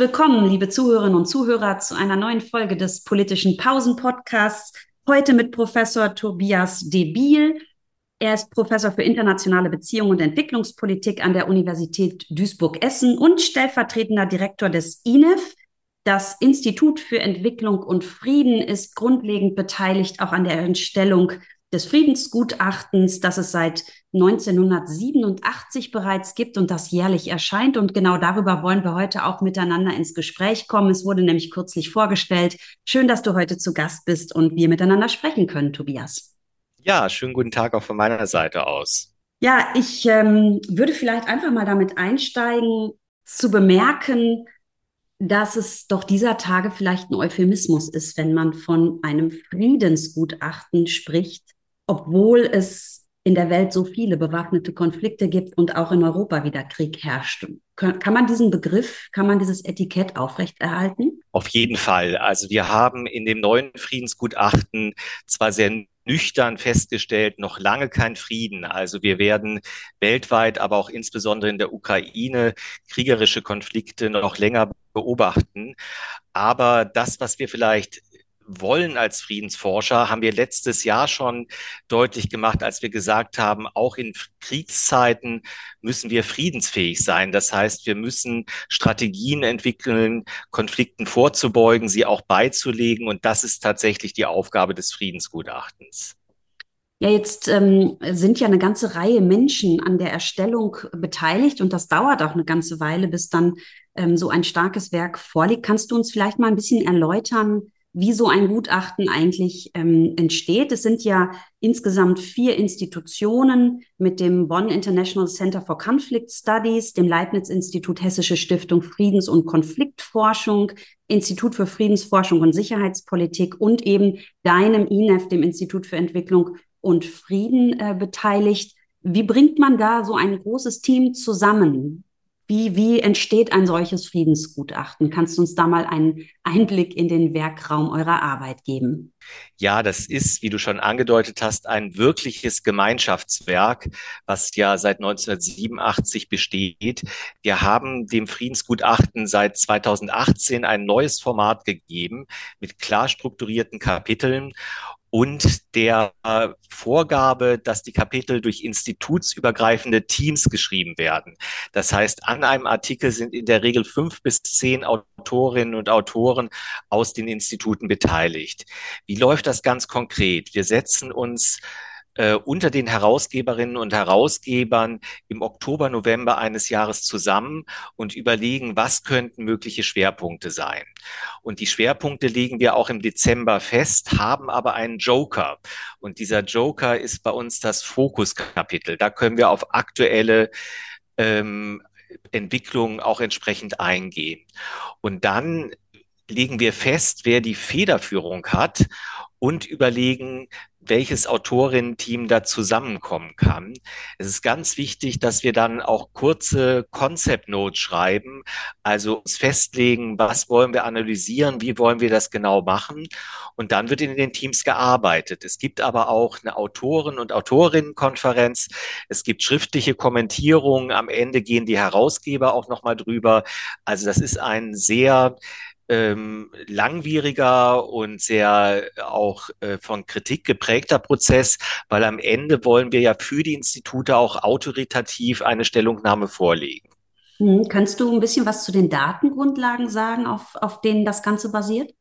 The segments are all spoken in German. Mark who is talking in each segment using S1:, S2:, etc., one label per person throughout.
S1: willkommen, liebe Zuhörerinnen und Zuhörer, zu einer neuen Folge des politischen Pausen-Podcasts. Heute mit Professor Tobias Debil. Er ist Professor für internationale Beziehungen und Entwicklungspolitik an der Universität Duisburg-Essen und stellvertretender Direktor des INEF. Das Institut für Entwicklung und Frieden ist grundlegend beteiligt auch an der Entstellung des Friedensgutachtens, das es seit 1987 bereits gibt und das jährlich erscheint. Und genau darüber wollen wir heute auch miteinander ins Gespräch kommen. Es wurde nämlich kürzlich vorgestellt. Schön, dass du heute zu Gast bist und wir miteinander sprechen können, Tobias.
S2: Ja, schönen guten Tag auch von meiner Seite aus.
S1: Ja, ich ähm, würde vielleicht einfach mal damit einsteigen, zu bemerken, dass es doch dieser Tage vielleicht ein Euphemismus ist, wenn man von einem Friedensgutachten spricht, obwohl es in der Welt so viele bewaffnete Konflikte gibt und auch in Europa wieder Krieg herrscht. Kann man diesen Begriff, kann man dieses Etikett aufrechterhalten?
S2: Auf jeden Fall. Also wir haben in dem neuen Friedensgutachten zwar sehr nüchtern festgestellt, noch lange kein Frieden. Also wir werden weltweit, aber auch insbesondere in der Ukraine kriegerische Konflikte noch länger beobachten. Aber das, was wir vielleicht wollen als Friedensforscher, haben wir letztes Jahr schon deutlich gemacht, als wir gesagt haben, auch in Kriegszeiten müssen wir friedensfähig sein. Das heißt, wir müssen Strategien entwickeln, Konflikten vorzubeugen, sie auch beizulegen. Und das ist tatsächlich die Aufgabe des Friedensgutachtens.
S1: Ja, jetzt ähm, sind ja eine ganze Reihe Menschen an der Erstellung beteiligt und das dauert auch eine ganze Weile, bis dann ähm, so ein starkes Werk vorliegt. Kannst du uns vielleicht mal ein bisschen erläutern, wie so ein Gutachten eigentlich ähm, entsteht. Es sind ja insgesamt vier Institutionen mit dem Bonn International Center for Conflict Studies, dem Leibniz-Institut Hessische Stiftung Friedens- und Konfliktforschung, Institut für Friedensforschung und Sicherheitspolitik und eben deinem INEF, dem Institut für Entwicklung und Frieden, äh, beteiligt. Wie bringt man da so ein großes Team zusammen? Wie, wie entsteht ein solches Friedensgutachten? Kannst du uns da mal einen Einblick in den Werkraum eurer Arbeit geben?
S2: Ja, das ist, wie du schon angedeutet hast, ein wirkliches Gemeinschaftswerk, was ja seit 1987 besteht. Wir haben dem Friedensgutachten seit 2018 ein neues Format gegeben mit klar strukturierten Kapiteln und der Vorgabe, dass die Kapitel durch institutsübergreifende Teams geschrieben werden. Das heißt, an einem Artikel sind in der Regel fünf bis zehn Autorinnen und Autoren aus den Instituten beteiligt. Wie läuft das ganz konkret? Wir setzen uns äh, unter den Herausgeberinnen und Herausgebern im Oktober, November eines Jahres zusammen und überlegen, was könnten mögliche Schwerpunkte sein. Und die Schwerpunkte legen wir auch im Dezember fest, haben aber einen Joker. Und dieser Joker ist bei uns das Fokuskapitel. Da können wir auf aktuelle ähm, Entwicklungen auch entsprechend eingehen. Und dann legen wir fest, wer die Federführung hat und überlegen, welches Autorinnen-Team da zusammenkommen kann. Es ist ganz wichtig, dass wir dann auch kurze Concept Notes schreiben, also uns festlegen, was wollen wir analysieren, wie wollen wir das genau machen. Und dann wird in den Teams gearbeitet. Es gibt aber auch eine Autoren- und Autorinnenkonferenz. Es gibt schriftliche Kommentierungen. Am Ende gehen die Herausgeber auch nochmal drüber. Also das ist ein sehr ähm, langwieriger und sehr auch äh, von Kritik geprägter Prozess, weil am Ende wollen wir ja für die Institute auch autoritativ eine Stellungnahme vorlegen.
S1: Hm, kannst du ein bisschen was zu den Datengrundlagen sagen, auf, auf denen das Ganze basiert?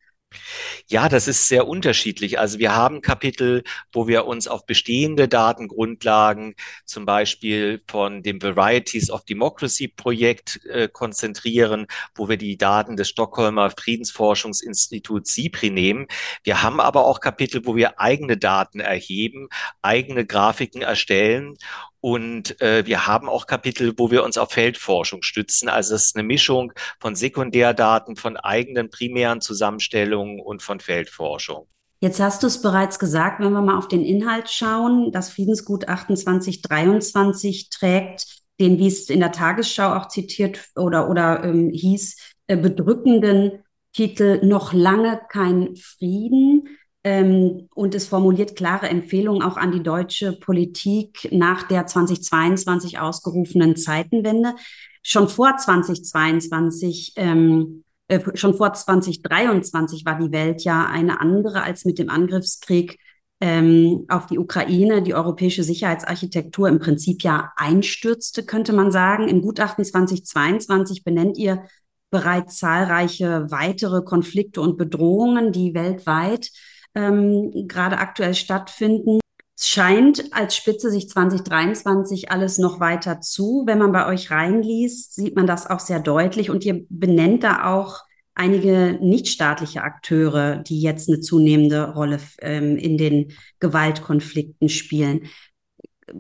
S2: Ja, das ist sehr unterschiedlich. Also wir haben Kapitel, wo wir uns auf bestehende Datengrundlagen, zum Beispiel von dem Varieties of Democracy Projekt äh, konzentrieren, wo wir die Daten des Stockholmer Friedensforschungsinstituts SIPRI nehmen. Wir haben aber auch Kapitel, wo wir eigene Daten erheben, eigene Grafiken erstellen und äh, wir haben auch Kapitel, wo wir uns auf Feldforschung stützen. Also es ist eine Mischung von Sekundärdaten, von eigenen primären Zusammenstellungen und von Feldforschung.
S1: Jetzt hast du es bereits gesagt, wenn wir mal auf den Inhalt schauen, das Friedensgutachten 2023 trägt den, wie es in der Tagesschau auch zitiert oder, oder ähm, hieß, äh, bedrückenden Titel Noch lange kein Frieden. Ähm, und es formuliert klare Empfehlungen auch an die deutsche Politik nach der 2022 ausgerufenen Zeitenwende. Schon vor 2022 ähm, äh, schon vor 2023 war die Welt ja eine andere als mit dem Angriffskrieg ähm, auf die Ukraine, die europäische Sicherheitsarchitektur im Prinzip ja einstürzte, könnte man sagen. Im Gutachten 2022 benennt ihr bereits zahlreiche weitere Konflikte und Bedrohungen, die weltweit ähm, gerade aktuell stattfinden. Es scheint, als spitze sich 2023 alles noch weiter zu. Wenn man bei euch reinliest, sieht man das auch sehr deutlich und ihr benennt da auch einige nichtstaatliche Akteure, die jetzt eine zunehmende Rolle ähm, in den Gewaltkonflikten spielen.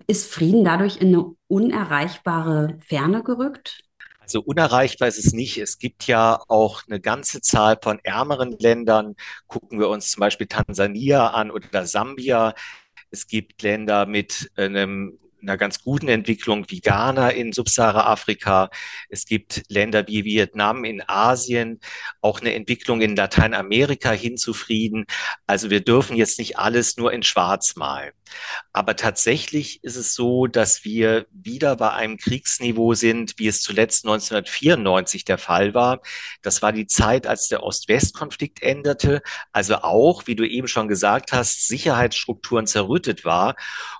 S1: Ist Frieden dadurch in eine unerreichbare Ferne gerückt?
S2: Also unerreichbar ist es nicht. Es gibt ja auch eine ganze Zahl von ärmeren Ländern. Gucken wir uns zum Beispiel Tansania an oder Sambia. Es gibt Länder mit einem einer ganz guten Entwicklung wie Ghana in Subsahara-Afrika. Es gibt Länder wie Vietnam in Asien, auch eine Entwicklung in Lateinamerika hin zu Frieden. Also wir dürfen jetzt nicht alles nur in Schwarz malen. Aber tatsächlich ist es so, dass wir wieder bei einem Kriegsniveau sind, wie es zuletzt 1994 der Fall war. Das war die Zeit, als der Ost-West-Konflikt änderte. Also auch, wie du eben schon gesagt hast, Sicherheitsstrukturen zerrüttet war.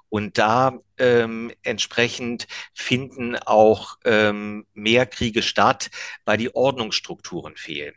S2: Und da ähm, entsprechend finden auch ähm, mehr Kriege statt, weil die Ordnungsstrukturen fehlen.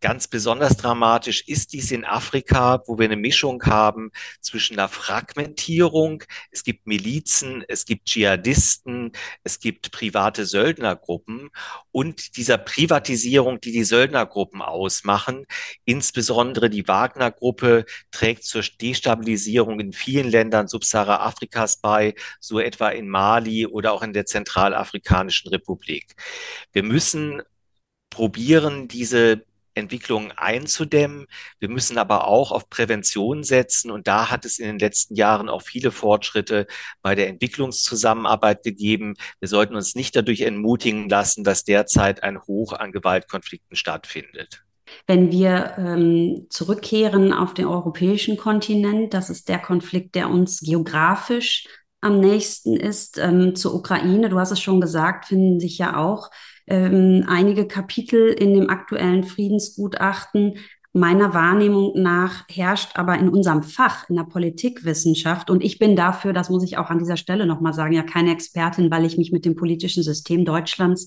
S2: Ganz besonders dramatisch ist dies in Afrika, wo wir eine Mischung haben zwischen einer Fragmentierung. Es gibt Milizen, es gibt Dschihadisten, es gibt private Söldnergruppen und dieser Privatisierung, die die Söldnergruppen ausmachen. Insbesondere die Wagner-Gruppe trägt zur Destabilisierung in vielen Ländern Subsahara-Afrikas bei, so etwa in Mali oder auch in der Zentralafrikanischen Republik. Wir müssen probieren, diese Entwicklungen einzudämmen. Wir müssen aber auch auf Prävention setzen. Und da hat es in den letzten Jahren auch viele Fortschritte bei der Entwicklungszusammenarbeit gegeben. Wir sollten uns nicht dadurch entmutigen lassen, dass derzeit ein Hoch an Gewaltkonflikten stattfindet.
S1: Wenn wir ähm, zurückkehren auf den europäischen Kontinent, das ist der Konflikt, der uns geografisch am nächsten ist ähm, zur Ukraine. Du hast es schon gesagt, finden sich ja auch ähm, einige Kapitel in dem aktuellen Friedensgutachten. Meiner Wahrnehmung nach herrscht aber in unserem Fach, in der Politikwissenschaft, und ich bin dafür, das muss ich auch an dieser Stelle nochmal sagen, ja keine Expertin, weil ich mich mit dem politischen System Deutschlands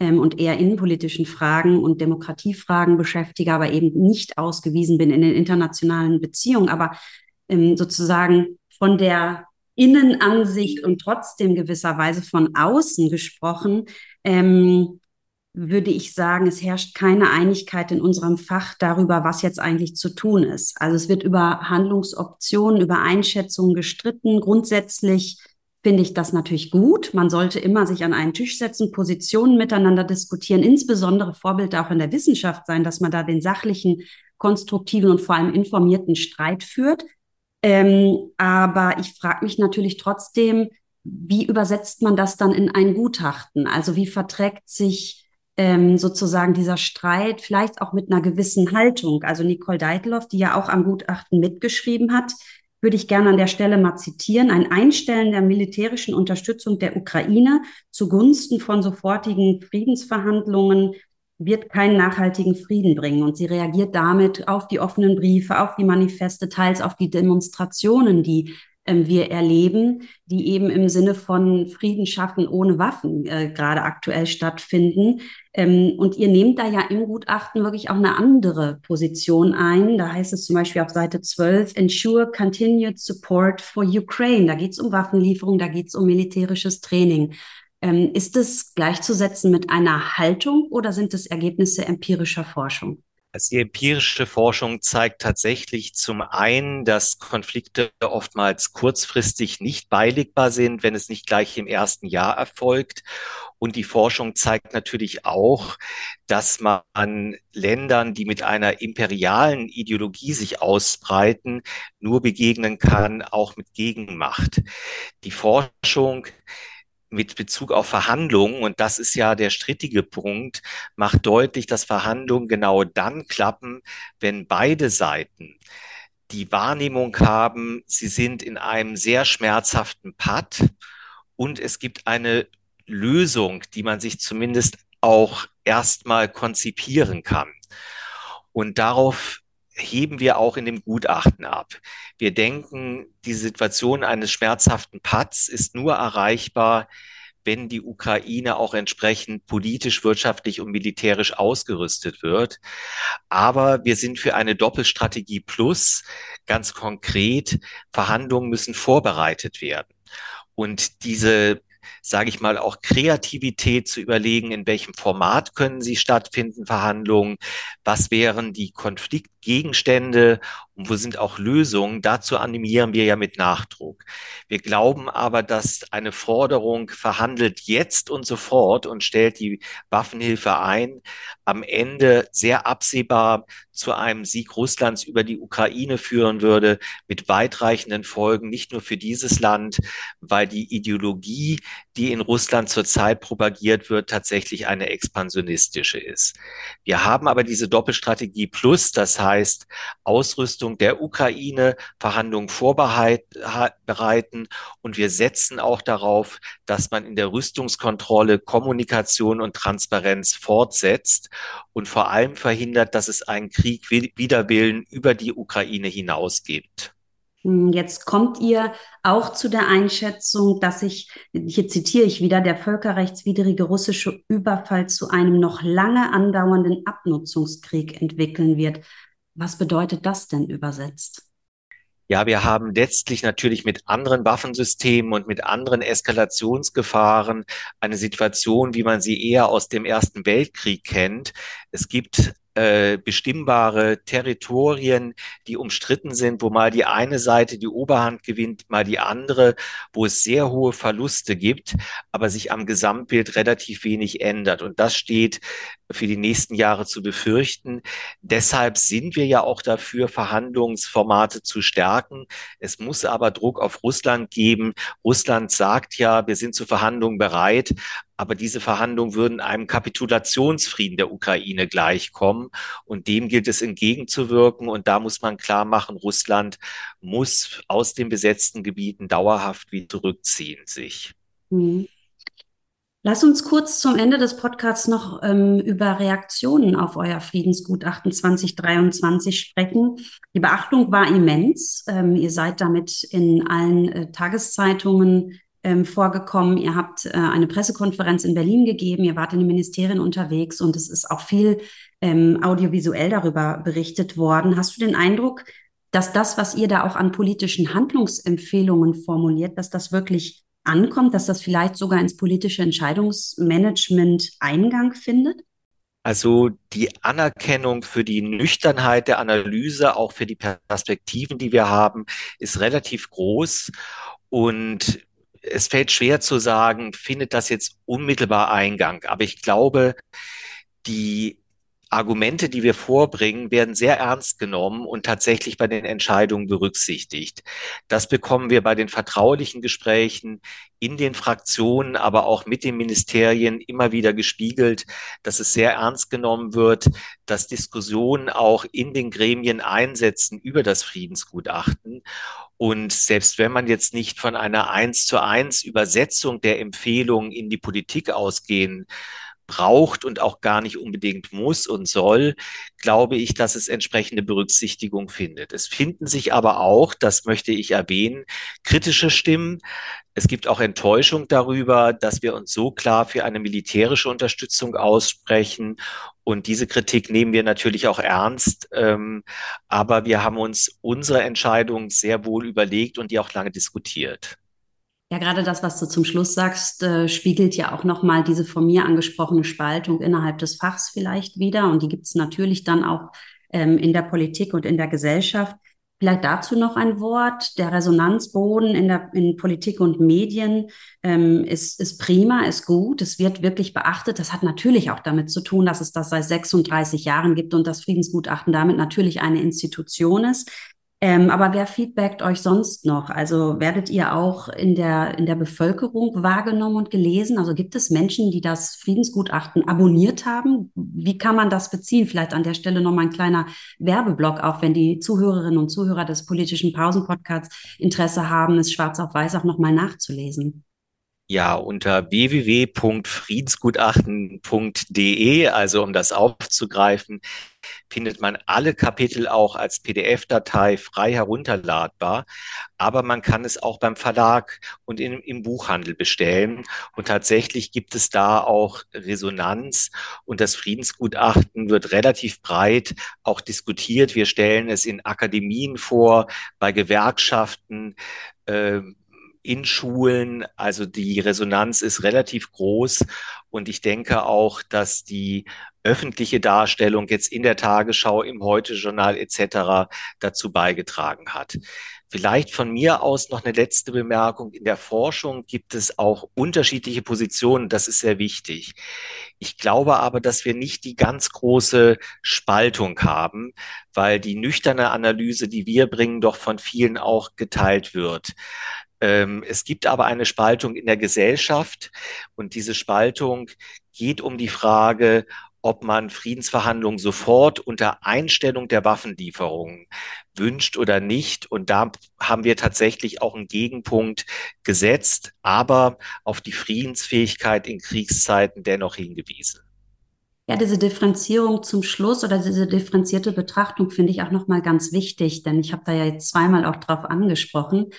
S1: ähm, und eher innenpolitischen Fragen und Demokratiefragen beschäftige, aber eben nicht ausgewiesen bin in den internationalen Beziehungen. Aber ähm, sozusagen von der Innenansicht und trotzdem gewisserweise von außen gesprochen, ähm, würde ich sagen, es herrscht keine Einigkeit in unserem Fach darüber, was jetzt eigentlich zu tun ist. Also es wird über Handlungsoptionen, über Einschätzungen gestritten. Grundsätzlich finde ich das natürlich gut. Man sollte immer sich an einen Tisch setzen, Positionen miteinander diskutieren, insbesondere Vorbild auch in der Wissenschaft sein, dass man da den sachlichen, konstruktiven und vor allem informierten Streit führt. Ähm, aber ich frage mich natürlich trotzdem, wie übersetzt man das dann in ein Gutachten? Also wie verträgt sich ähm, sozusagen dieser Streit vielleicht auch mit einer gewissen Haltung? Also Nicole Deitloff, die ja auch am Gutachten mitgeschrieben hat, würde ich gerne an der Stelle mal zitieren. Ein Einstellen der militärischen Unterstützung der Ukraine zugunsten von sofortigen Friedensverhandlungen wird keinen nachhaltigen Frieden bringen. Und sie reagiert damit auf die offenen Briefe, auf die Manifeste, teils auf die Demonstrationen, die wir erleben, die eben im Sinne von Frieden schaffen ohne Waffen äh, gerade aktuell stattfinden. Ähm, und ihr nehmt da ja im Gutachten wirklich auch eine andere Position ein. Da heißt es zum Beispiel auf Seite 12, Ensure Continued Support for Ukraine. Da geht es um Waffenlieferung, da geht es um militärisches Training. Ähm, ist es gleichzusetzen mit einer Haltung oder sind es Ergebnisse empirischer Forschung?
S2: Also die empirische Forschung zeigt tatsächlich zum einen, dass Konflikte oftmals kurzfristig nicht beilegbar sind, wenn es nicht gleich im ersten Jahr erfolgt. Und die Forschung zeigt natürlich auch, dass man Ländern, die mit einer imperialen Ideologie sich ausbreiten, nur begegnen kann, auch mit Gegenmacht. Die Forschung mit Bezug auf Verhandlungen, und das ist ja der strittige Punkt, macht deutlich, dass Verhandlungen genau dann klappen, wenn beide Seiten die Wahrnehmung haben, sie sind in einem sehr schmerzhaften Patt und es gibt eine Lösung, die man sich zumindest auch erstmal konzipieren kann. Und darauf heben wir auch in dem Gutachten ab. Wir denken, die Situation eines schmerzhaften Patz ist nur erreichbar, wenn die Ukraine auch entsprechend politisch, wirtschaftlich und militärisch ausgerüstet wird. Aber wir sind für eine Doppelstrategie plus. Ganz konkret, Verhandlungen müssen vorbereitet werden. Und diese sage ich mal, auch Kreativität zu überlegen, in welchem Format können sie stattfinden, Verhandlungen, was wären die Konfliktgegenstände und wo sind auch Lösungen. Dazu animieren wir ja mit Nachdruck. Wir glauben aber, dass eine Forderung verhandelt jetzt und sofort und stellt die Waffenhilfe ein, am Ende sehr absehbar zu einem Sieg Russlands über die Ukraine führen würde, mit weitreichenden Folgen, nicht nur für dieses Land, weil die Ideologie, die in Russland zurzeit propagiert wird, tatsächlich eine expansionistische ist. Wir haben aber diese Doppelstrategie plus, das heißt Ausrüstung der Ukraine, Verhandlungen vorbereiten und wir setzen auch darauf, dass man in der Rüstungskontrolle Kommunikation und Transparenz fortsetzt und vor allem verhindert, dass es einen Krieg wider Willen über die Ukraine hinaus gibt.
S1: Hm, jetzt kommt ihr auch zu der Einschätzung, dass sich, hier zitiere ich wieder, der völkerrechtswidrige russische Überfall zu einem noch lange andauernden Abnutzungskrieg entwickeln wird. Was bedeutet das denn übersetzt?
S2: Ja, wir haben letztlich natürlich mit anderen Waffensystemen und mit anderen Eskalationsgefahren eine Situation, wie man sie eher aus dem Ersten Weltkrieg kennt. Es gibt äh, bestimmbare Territorien, die umstritten sind, wo mal die eine Seite die Oberhand gewinnt, mal die andere, wo es sehr hohe Verluste gibt, aber sich am Gesamtbild relativ wenig ändert. Und das steht für die nächsten Jahre zu befürchten. Deshalb sind wir ja auch dafür, Verhandlungsformate zu stärken. Es muss aber Druck auf Russland geben. Russland sagt ja, wir sind zu Verhandlungen bereit, aber diese Verhandlungen würden einem Kapitulationsfrieden der Ukraine gleichkommen. Und dem gilt es entgegenzuwirken. Und da muss man klar machen, Russland muss aus den besetzten Gebieten dauerhaft wieder zurückziehen sich. Mhm.
S1: Lass uns kurz zum Ende des Podcasts noch ähm, über Reaktionen auf euer Friedensgutachten 2023 sprechen. Die Beachtung war immens. Ähm, ihr seid damit in allen äh, Tageszeitungen ähm, vorgekommen. Ihr habt äh, eine Pressekonferenz in Berlin gegeben. Ihr wart in den Ministerien unterwegs und es ist auch viel ähm, audiovisuell darüber berichtet worden. Hast du den Eindruck, dass das, was ihr da auch an politischen Handlungsempfehlungen formuliert, dass das wirklich ankommt, dass das vielleicht sogar ins politische Entscheidungsmanagement Eingang findet?
S2: Also die Anerkennung für die Nüchternheit der Analyse, auch für die Perspektiven, die wir haben, ist relativ groß. Und es fällt schwer zu sagen, findet das jetzt unmittelbar Eingang. Aber ich glaube, die Argumente, die wir vorbringen, werden sehr ernst genommen und tatsächlich bei den Entscheidungen berücksichtigt. Das bekommen wir bei den vertraulichen Gesprächen in den Fraktionen, aber auch mit den Ministerien immer wieder gespiegelt, dass es sehr ernst genommen wird, dass Diskussionen auch in den Gremien einsetzen über das Friedensgutachten. Und selbst wenn man jetzt nicht von einer eins zu eins Übersetzung der Empfehlungen in die Politik ausgehen braucht und auch gar nicht unbedingt muss und soll, glaube ich, dass es entsprechende Berücksichtigung findet. Es finden sich aber auch, das möchte ich erwähnen, kritische Stimmen. Es gibt auch Enttäuschung darüber, dass wir uns so klar für eine militärische Unterstützung aussprechen. Und diese Kritik nehmen wir natürlich auch ernst. Ähm, aber wir haben uns unsere Entscheidung sehr wohl überlegt und die auch lange diskutiert.
S1: Ja, gerade das, was du zum Schluss sagst, äh, spiegelt ja auch nochmal diese von mir angesprochene Spaltung innerhalb des Fachs vielleicht wieder. Und die gibt es natürlich dann auch ähm, in der Politik und in der Gesellschaft. Vielleicht dazu noch ein Wort. Der Resonanzboden in der in Politik und Medien ähm, ist, ist prima, ist gut. Es wird wirklich beachtet. Das hat natürlich auch damit zu tun, dass es das seit 36 Jahren gibt und das Friedensgutachten damit natürlich eine Institution ist. Ähm, aber wer feedbackt euch sonst noch? Also werdet ihr auch in der, in der Bevölkerung wahrgenommen und gelesen? Also gibt es Menschen, die das Friedensgutachten abonniert haben? Wie kann man das beziehen? Vielleicht an der Stelle nochmal ein kleiner Werbeblock, auch wenn die Zuhörerinnen und Zuhörer des politischen Pausen-Podcasts Interesse haben, es schwarz auf weiß auch nochmal nachzulesen.
S2: Ja, unter www.friedensgutachten.de, also um das aufzugreifen, findet man alle Kapitel auch als PDF-Datei frei herunterladbar. Aber man kann es auch beim Verlag und in, im Buchhandel bestellen. Und tatsächlich gibt es da auch Resonanz. Und das Friedensgutachten wird relativ breit auch diskutiert. Wir stellen es in Akademien vor, bei Gewerkschaften. In Schulen. Also die Resonanz ist relativ groß und ich denke auch, dass die öffentliche Darstellung jetzt in der Tagesschau, im Heute-Journal etc. dazu beigetragen hat. Vielleicht von mir aus noch eine letzte Bemerkung. In der Forschung gibt es auch unterschiedliche Positionen. Das ist sehr wichtig. Ich glaube aber, dass wir nicht die ganz große Spaltung haben, weil die nüchterne Analyse, die wir bringen, doch von vielen auch geteilt wird. Ähm, es gibt aber eine Spaltung in der Gesellschaft und diese Spaltung geht um die Frage, ob man Friedensverhandlungen sofort unter Einstellung der Waffenlieferungen wünscht oder nicht. Und da haben wir tatsächlich auch einen Gegenpunkt gesetzt, aber auf die Friedensfähigkeit in Kriegszeiten dennoch hingewiesen.
S1: Ja, diese Differenzierung zum Schluss oder diese differenzierte Betrachtung finde ich auch nochmal ganz wichtig, denn ich habe da ja jetzt zweimal auch drauf angesprochen.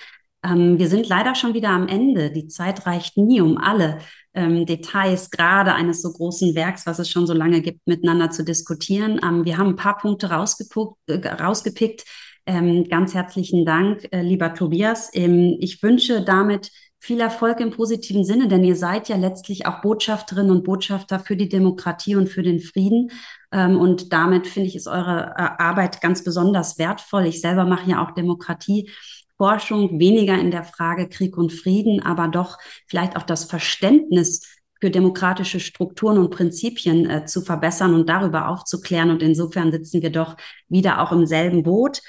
S1: Ähm, wir sind leider schon wieder am Ende. Die Zeit reicht nie, um alle ähm, Details gerade eines so großen Werks, was es schon so lange gibt, miteinander zu diskutieren. Ähm, wir haben ein paar Punkte äh, rausgepickt. Ähm, ganz herzlichen Dank, äh, lieber Tobias. Ähm, ich wünsche damit viel Erfolg im positiven Sinne, denn ihr seid ja letztlich auch Botschafterinnen und Botschafter für die Demokratie und für den Frieden. Ähm, und damit finde ich, ist eure äh, Arbeit ganz besonders wertvoll. Ich selber mache ja auch Demokratie Forschung weniger in der Frage Krieg und Frieden, aber doch vielleicht auch das Verständnis für demokratische Strukturen und Prinzipien äh, zu verbessern und darüber aufzuklären. Und insofern sitzen wir doch wieder auch im selben Boot.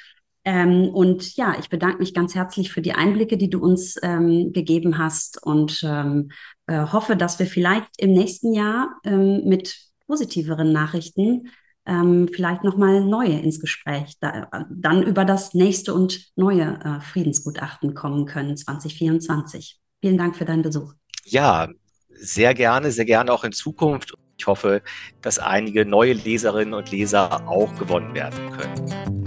S1: Ähm, und ja, ich bedanke mich ganz herzlich für die Einblicke, die du uns ähm, gegeben hast und ähm, äh, hoffe, dass wir vielleicht im nächsten Jahr ähm, mit positiveren Nachrichten ähm, vielleicht nochmal neue ins Gespräch, da, dann über das nächste und neue äh, Friedensgutachten kommen können 2024. Vielen Dank für deinen Besuch.
S2: Ja, sehr gerne, sehr gerne auch in Zukunft. Ich hoffe, dass einige neue Leserinnen und Leser auch gewonnen werden können.